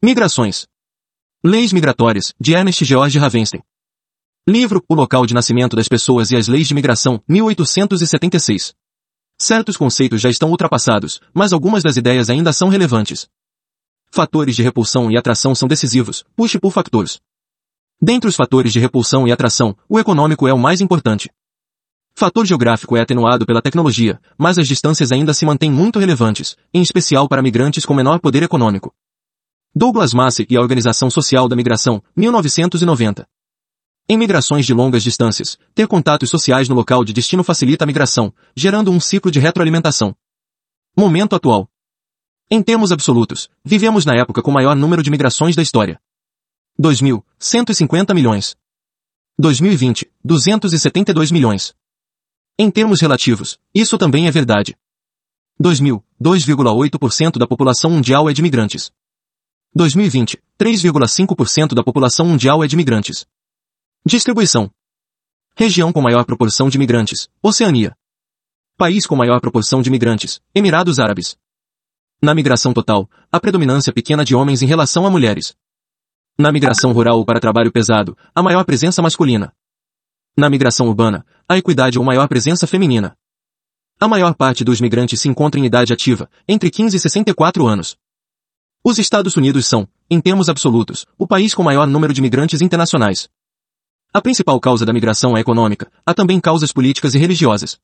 Migrações. Leis Migratórias, de Ernest George Ravenstein. Livro, O Local de Nascimento das Pessoas e as Leis de Migração, 1876. Certos conceitos já estão ultrapassados, mas algumas das ideias ainda são relevantes. Fatores de repulsão e atração são decisivos, push por factores. Dentre os fatores de repulsão e atração, o econômico é o mais importante. Fator geográfico é atenuado pela tecnologia, mas as distâncias ainda se mantêm muito relevantes, em especial para migrantes com menor poder econômico. Douglas Massey e a Organização Social da Migração, 1990. Em migrações de longas distâncias, ter contatos sociais no local de destino facilita a migração, gerando um ciclo de retroalimentação. Momento atual. Em termos absolutos, vivemos na época com maior número de migrações da história. 2000, 150 milhões. 2020, 272 milhões. Em termos relativos, isso também é verdade. 2000, 2,8% da população mundial é de migrantes. 2020, 3,5% da população mundial é de migrantes. Distribuição. Região com maior proporção de migrantes, Oceania. País com maior proporção de migrantes, Emirados Árabes. Na migração total, a predominância pequena de homens em relação a mulheres. Na migração rural ou para trabalho pesado, a maior presença masculina. Na migração urbana, a equidade ou maior presença feminina. A maior parte dos migrantes se encontra em idade ativa, entre 15 e 64 anos. Os Estados Unidos são, em termos absolutos, o país com maior número de migrantes internacionais. A principal causa da migração é econômica, há também causas políticas e religiosas.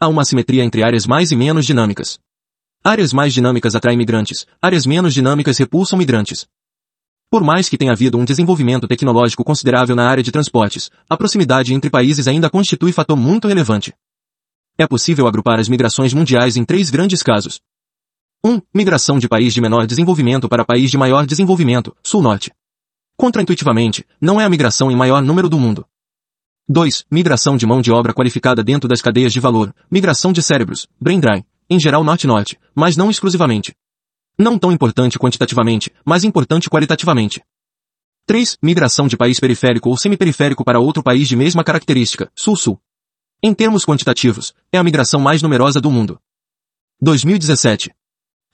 Há uma assimetria entre áreas mais e menos dinâmicas. Áreas mais dinâmicas atraem migrantes, áreas menos dinâmicas repulsam migrantes. Por mais que tenha havido um desenvolvimento tecnológico considerável na área de transportes, a proximidade entre países ainda constitui fator muito relevante. É possível agrupar as migrações mundiais em três grandes casos. 1. Migração de país de menor desenvolvimento para país de maior desenvolvimento, sul-norte. Contraintuitivamente, não é a migração em maior número do mundo. 2. Migração de mão de obra qualificada dentro das cadeias de valor, migração de cérebros, brain drain, em geral norte-norte, mas não exclusivamente. Não tão importante quantitativamente, mas importante qualitativamente. 3. Migração de país periférico ou semiperiférico para outro país de mesma característica, sul-sul. Em termos quantitativos, é a migração mais numerosa do mundo. 2017.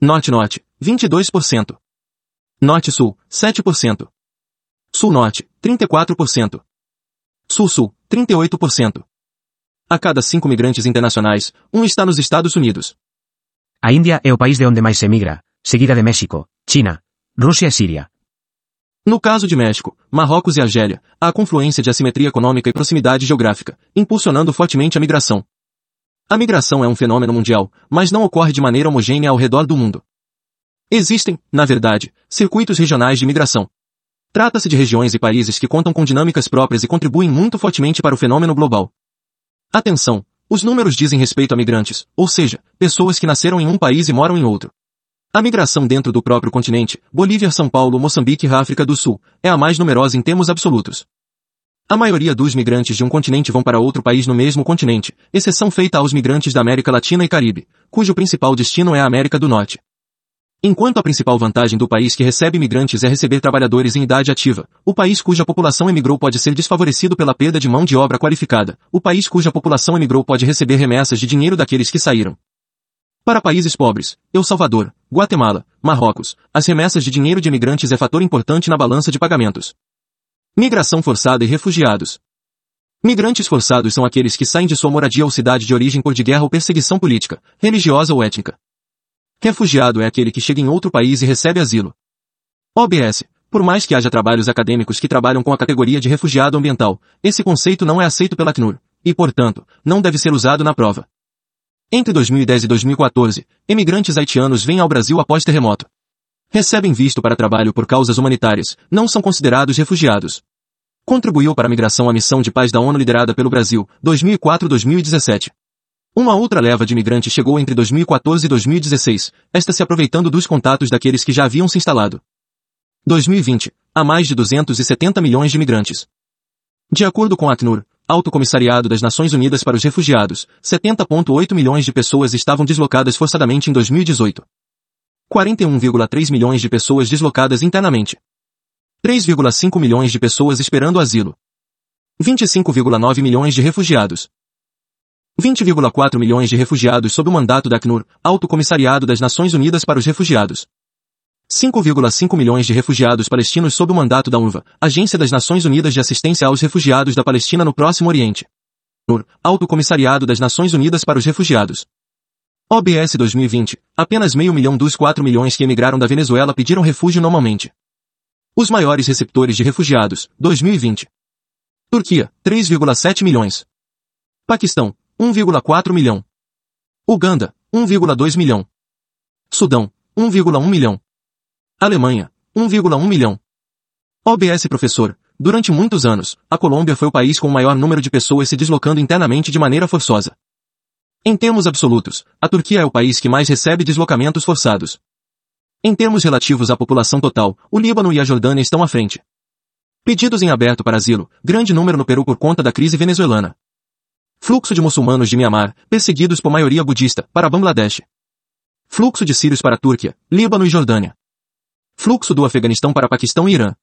Norte-Norte, 22%. Norte-Sul, 7%. Sul-Norte, 34%. Sul-Sul, 38%. A cada cinco migrantes internacionais, um está nos Estados Unidos. A Índia é o país de onde mais se migra, seguida de México, China, Rússia e Síria. No caso de México, Marrocos e Argélia, há a confluência de assimetria econômica e proximidade geográfica, impulsionando fortemente a migração. A migração é um fenômeno mundial, mas não ocorre de maneira homogênea ao redor do mundo. Existem, na verdade, circuitos regionais de migração. Trata-se de regiões e países que contam com dinâmicas próprias e contribuem muito fortemente para o fenômeno global. Atenção! Os números dizem respeito a migrantes, ou seja, pessoas que nasceram em um país e moram em outro. A migração dentro do próprio continente, Bolívia, São Paulo, Moçambique e África do Sul, é a mais numerosa em termos absolutos. A maioria dos migrantes de um continente vão para outro país no mesmo continente, exceção feita aos migrantes da América Latina e Caribe, cujo principal destino é a América do Norte. Enquanto a principal vantagem do país que recebe imigrantes é receber trabalhadores em idade ativa, o país cuja população emigrou pode ser desfavorecido pela perda de mão de obra qualificada, o país cuja população emigrou pode receber remessas de dinheiro daqueles que saíram. Para países pobres, El Salvador, Guatemala, Marrocos, as remessas de dinheiro de imigrantes é fator importante na balança de pagamentos. Migração forçada e refugiados. Migrantes forçados são aqueles que saem de sua moradia ou cidade de origem por de guerra ou perseguição política, religiosa ou étnica. Refugiado é aquele que chega em outro país e recebe asilo. OBS. Por mais que haja trabalhos acadêmicos que trabalham com a categoria de refugiado ambiental, esse conceito não é aceito pela Acnur, e, portanto, não deve ser usado na prova. Entre 2010 e 2014, emigrantes haitianos vêm ao Brasil após terremoto recebem visto para trabalho por causas humanitárias, não são considerados refugiados. Contribuiu para a migração à missão de paz da ONU liderada pelo Brasil, 2004-2017. Uma outra leva de imigrantes chegou entre 2014 e 2016, esta se aproveitando dos contatos daqueles que já haviam se instalado. 2020, há mais de 270 milhões de imigrantes. De acordo com a Acnur, Alto Comissariado das Nações Unidas para os Refugiados, 70,8 milhões de pessoas estavam deslocadas forçadamente em 2018. 41,3 milhões de pessoas deslocadas internamente. 3,5 milhões de pessoas esperando asilo. 25,9 milhões de refugiados. 20,4 milhões de refugiados sob o mandato da Acnur, Alto Comissariado das Nações Unidas para os Refugiados. 5,5 milhões de refugiados palestinos sob o mandato da UNRWA, Agência das Nações Unidas de Assistência aos Refugiados da Palestina no Próximo Oriente. NUR, Alto Comissariado das Nações Unidas para os Refugiados. OBS 2020, apenas meio milhão dos 4 milhões que emigraram da Venezuela pediram refúgio normalmente. Os maiores receptores de refugiados, 2020. Turquia, 3,7 milhões. Paquistão, 1,4 milhão. Uganda, 1,2 milhão. Sudão, 1,1 milhão. Alemanha, 1,1 milhão. OBS professor, durante muitos anos, a Colômbia foi o país com o maior número de pessoas se deslocando internamente de maneira forçosa. Em termos absolutos, a Turquia é o país que mais recebe deslocamentos forçados. Em termos relativos à população total, o Líbano e a Jordânia estão à frente. Pedidos em aberto para asilo, grande número no Peru por conta da crise venezuelana. Fluxo de muçulmanos de Mianmar, perseguidos por maioria budista, para Bangladesh. Fluxo de sírios para Turquia, Líbano e Jordânia. Fluxo do Afeganistão para Paquistão e Irã.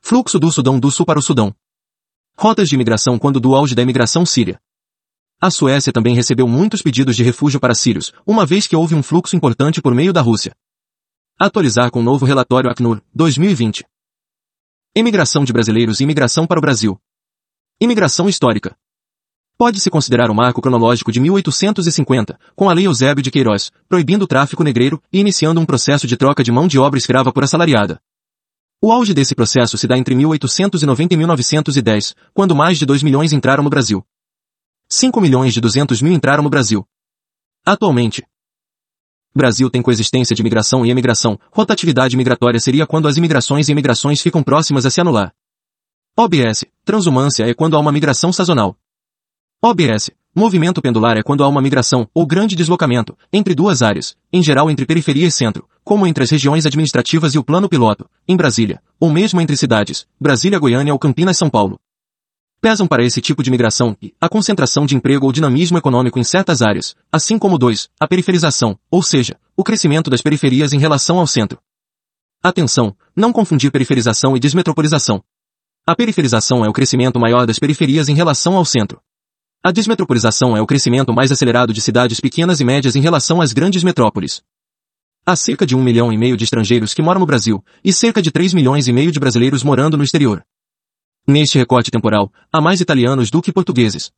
Fluxo do Sudão do Sul para o Sudão. Rotas de imigração quando do auge da imigração síria. A Suécia também recebeu muitos pedidos de refúgio para sírios, uma vez que houve um fluxo importante por meio da Rússia. Atualizar com o novo relatório Acnur, 2020. Imigração de brasileiros e imigração para o Brasil. Imigração histórica. Pode-se considerar o marco cronológico de 1850, com a Lei Eusébio de Queiroz, proibindo o tráfico negreiro e iniciando um processo de troca de mão de obra escrava por assalariada. O auge desse processo se dá entre 1890 e 1910, quando mais de 2 milhões entraram no Brasil. 5 milhões de 200 mil entraram no Brasil. Atualmente, Brasil tem coexistência de imigração e emigração. Rotatividade migratória seria quando as imigrações e emigrações ficam próximas a se anular. OBS, transumância é quando há uma migração sazonal. OBS. Movimento pendular é quando há uma migração, ou grande deslocamento, entre duas áreas, em geral entre periferia e centro, como entre as regiões administrativas e o plano piloto, em Brasília, ou mesmo entre cidades, Brasília-Goiânia ou Campinas-São Paulo. Pesam para esse tipo de migração e a concentração de emprego ou dinamismo econômico em certas áreas, assim como dois, a periferização, ou seja, o crescimento das periferias em relação ao centro. Atenção, não confundir periferização e desmetropolização. A periferização é o crescimento maior das periferias em relação ao centro. A desmetropolização é o crescimento mais acelerado de cidades pequenas e médias em relação às grandes metrópoles. Há cerca de um milhão e meio de estrangeiros que moram no Brasil, e cerca de 3 milhões e meio de brasileiros morando no exterior. Neste recorte temporal, há mais italianos do que portugueses.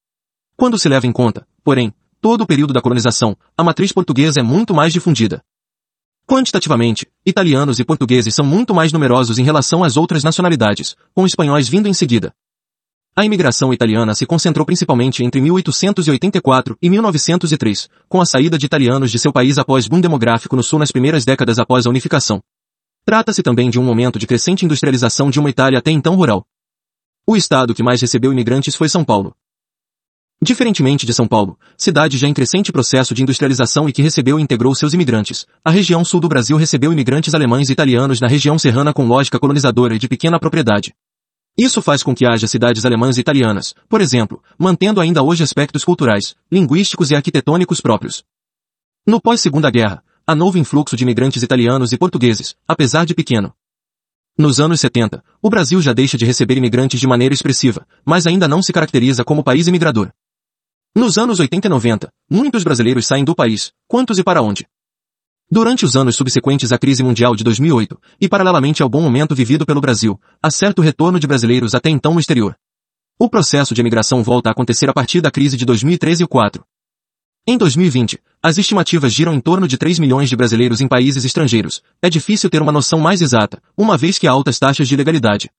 Quando se leva em conta, porém, todo o período da colonização, a matriz portuguesa é muito mais difundida. Quantitativamente, italianos e portugueses são muito mais numerosos em relação às outras nacionalidades, com espanhóis vindo em seguida. A imigração italiana se concentrou principalmente entre 1884 e 1903, com a saída de italianos de seu país após boom demográfico no sul nas primeiras décadas após a unificação. Trata-se também de um momento de crescente industrialização de uma Itália até então rural. O estado que mais recebeu imigrantes foi São Paulo. Diferentemente de São Paulo, cidade já em crescente processo de industrialização e que recebeu e integrou seus imigrantes, a região sul do Brasil recebeu imigrantes alemães e italianos na região serrana com lógica colonizadora e de pequena propriedade. Isso faz com que haja cidades alemãs e italianas, por exemplo, mantendo ainda hoje aspectos culturais, linguísticos e arquitetônicos próprios. No pós-segunda guerra, há novo influxo de imigrantes italianos e portugueses, apesar de pequeno. Nos anos 70, o Brasil já deixa de receber imigrantes de maneira expressiva, mas ainda não se caracteriza como país imigrador. Nos anos 80 e 90, muitos brasileiros saem do país, quantos e para onde? Durante os anos subsequentes à crise mundial de 2008, e paralelamente ao bom momento vivido pelo Brasil, há certo retorno de brasileiros até então no exterior. O processo de emigração volta a acontecer a partir da crise de 2013 e 2004. Em 2020, as estimativas giram em torno de 3 milhões de brasileiros em países estrangeiros. É difícil ter uma noção mais exata, uma vez que há altas taxas de legalidade.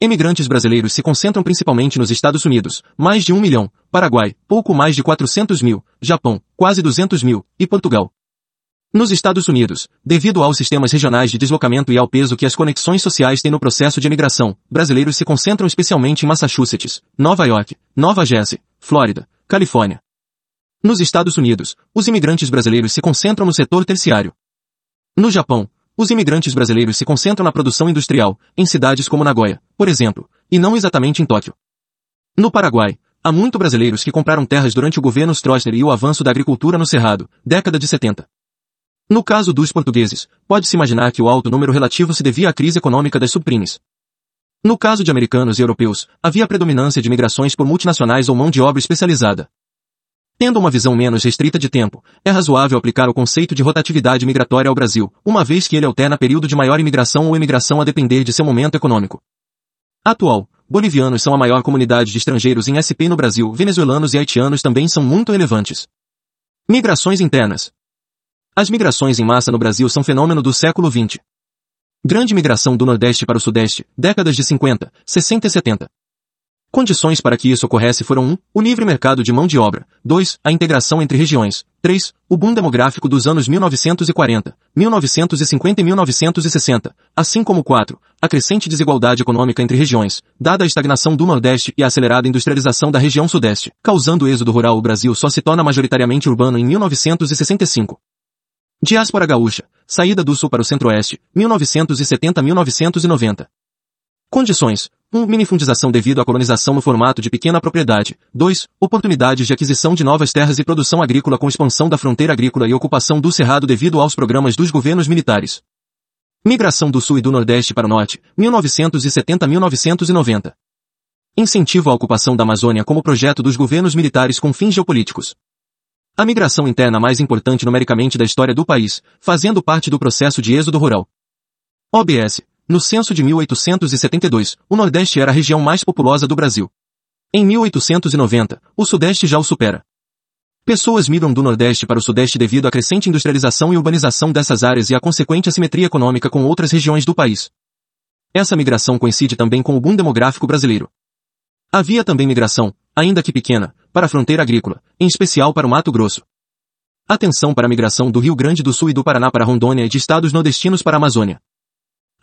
Emigrantes brasileiros se concentram principalmente nos Estados Unidos, mais de 1 milhão, Paraguai, pouco mais de 400 mil, Japão, quase 200 mil, e Portugal, nos Estados Unidos, devido aos sistemas regionais de deslocamento e ao peso que as conexões sociais têm no processo de imigração, brasileiros se concentram especialmente em Massachusetts, Nova York, Nova Jersey, Flórida, Califórnia. Nos Estados Unidos, os imigrantes brasileiros se concentram no setor terciário. No Japão, os imigrantes brasileiros se concentram na produção industrial, em cidades como Nagoya, por exemplo, e não exatamente em Tóquio. No Paraguai, há muito brasileiros que compraram terras durante o governo Stroessner e o avanço da agricultura no Cerrado, década de 70. No caso dos portugueses, pode-se imaginar que o alto número relativo se devia à crise econômica das subprimes. No caso de americanos e europeus, havia predominância de migrações por multinacionais ou mão de obra especializada. Tendo uma visão menos restrita de tempo, é razoável aplicar o conceito de rotatividade migratória ao Brasil, uma vez que ele alterna período de maior imigração ou imigração a depender de seu momento econômico. Atual, bolivianos são a maior comunidade de estrangeiros em SP no Brasil, venezuelanos e haitianos também são muito relevantes. Migrações internas. As migrações em massa no Brasil são fenômeno do século XX. Grande migração do Nordeste para o Sudeste, décadas de 50, 60 e 70. Condições para que isso ocorresse foram 1. O livre mercado de mão de obra. 2. A integração entre regiões. 3. O boom demográfico dos anos 1940, 1950 e 1960. Assim como 4. A crescente desigualdade econômica entre regiões, dada a estagnação do Nordeste e a acelerada industrialização da região Sudeste, causando êxodo rural o Brasil só se torna majoritariamente urbano em 1965. Diáspora gaúcha. Saída do Sul para o Centro-Oeste, 1970-1990. Condições. 1. Um, minifundização devido à colonização no formato de pequena propriedade. 2. Oportunidades de aquisição de novas terras e produção agrícola com expansão da fronteira agrícola e ocupação do cerrado devido aos programas dos governos militares. Migração do Sul e do Nordeste para o Norte, 1970-1990. Incentivo à ocupação da Amazônia como projeto dos governos militares com fins geopolíticos. A migração interna mais importante numericamente da história do país, fazendo parte do processo de êxodo rural. OBS, no censo de 1872, o Nordeste era a região mais populosa do Brasil. Em 1890, o Sudeste já o supera. Pessoas migram do Nordeste para o Sudeste devido à crescente industrialização e urbanização dessas áreas e à consequente assimetria econômica com outras regiões do país. Essa migração coincide também com o boom demográfico brasileiro. Havia também migração, ainda que pequena, para a fronteira agrícola, em especial para o Mato Grosso. Atenção para a migração do Rio Grande do Sul e do Paraná para Rondônia e de estados nordestinos para a Amazônia.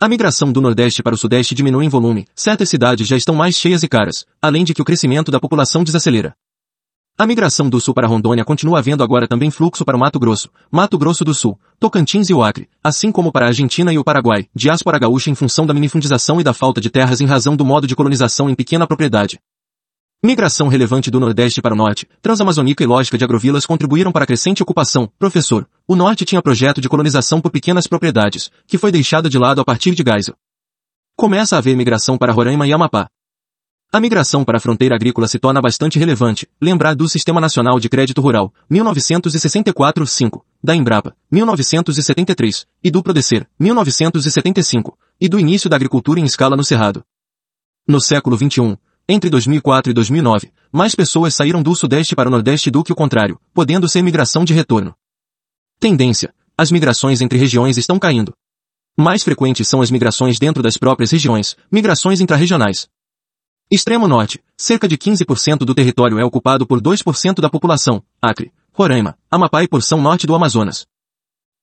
A migração do Nordeste para o Sudeste diminui em volume, certas cidades já estão mais cheias e caras, além de que o crescimento da população desacelera. A migração do Sul para Rondônia continua havendo agora também fluxo para o Mato Grosso, Mato Grosso do Sul, Tocantins e o Acre, assim como para a Argentina e o Paraguai, diáspora gaúcha em função da minifundização e da falta de terras em razão do modo de colonização em pequena propriedade. Migração relevante do Nordeste para o Norte, Transamazônica e lógica de agrovilas contribuíram para a crescente ocupação. Professor, o Norte tinha projeto de colonização por pequenas propriedades, que foi deixado de lado a partir de Geisel. Começa a haver migração para Roraima e Amapá. A migração para a fronteira agrícola se torna bastante relevante, lembrar do Sistema Nacional de Crédito Rural, 1964-5, da Embrapa, 1973, e do Prodecer, 1975, e do início da agricultura em escala no Cerrado. No século XXI, entre 2004 e 2009, mais pessoas saíram do Sudeste para o Nordeste do que o contrário, podendo ser migração de retorno. Tendência. As migrações entre regiões estão caindo. Mais frequentes são as migrações dentro das próprias regiões, migrações intrarregionais. Extremo Norte. Cerca de 15% do território é ocupado por 2% da população, Acre, Roraima, Amapá e porção norte do Amazonas.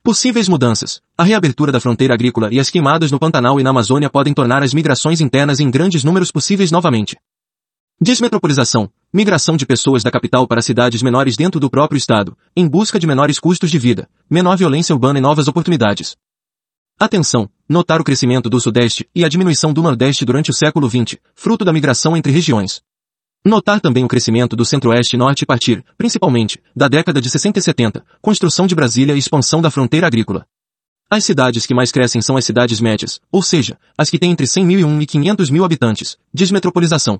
Possíveis mudanças. A reabertura da fronteira agrícola e as queimadas no Pantanal e na Amazônia podem tornar as migrações internas em grandes números possíveis novamente. Desmetropolização. Migração de pessoas da capital para cidades menores dentro do próprio estado, em busca de menores custos de vida, menor violência urbana e novas oportunidades. Atenção! Notar o crescimento do Sudeste e a diminuição do Nordeste durante o século XX, fruto da migração entre regiões. Notar também o crescimento do Centro-Oeste e Norte partir, principalmente, da década de 60 e 70, construção de Brasília e expansão da fronteira agrícola. As cidades que mais crescem são as cidades médias, ou seja, as que têm entre 100 mil e 1 e 500 mil habitantes, desmetropolização.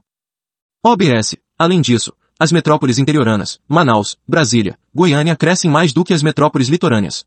OBS. Além disso, as metrópoles interioranas, Manaus, Brasília, Goiânia crescem mais do que as metrópoles litorâneas.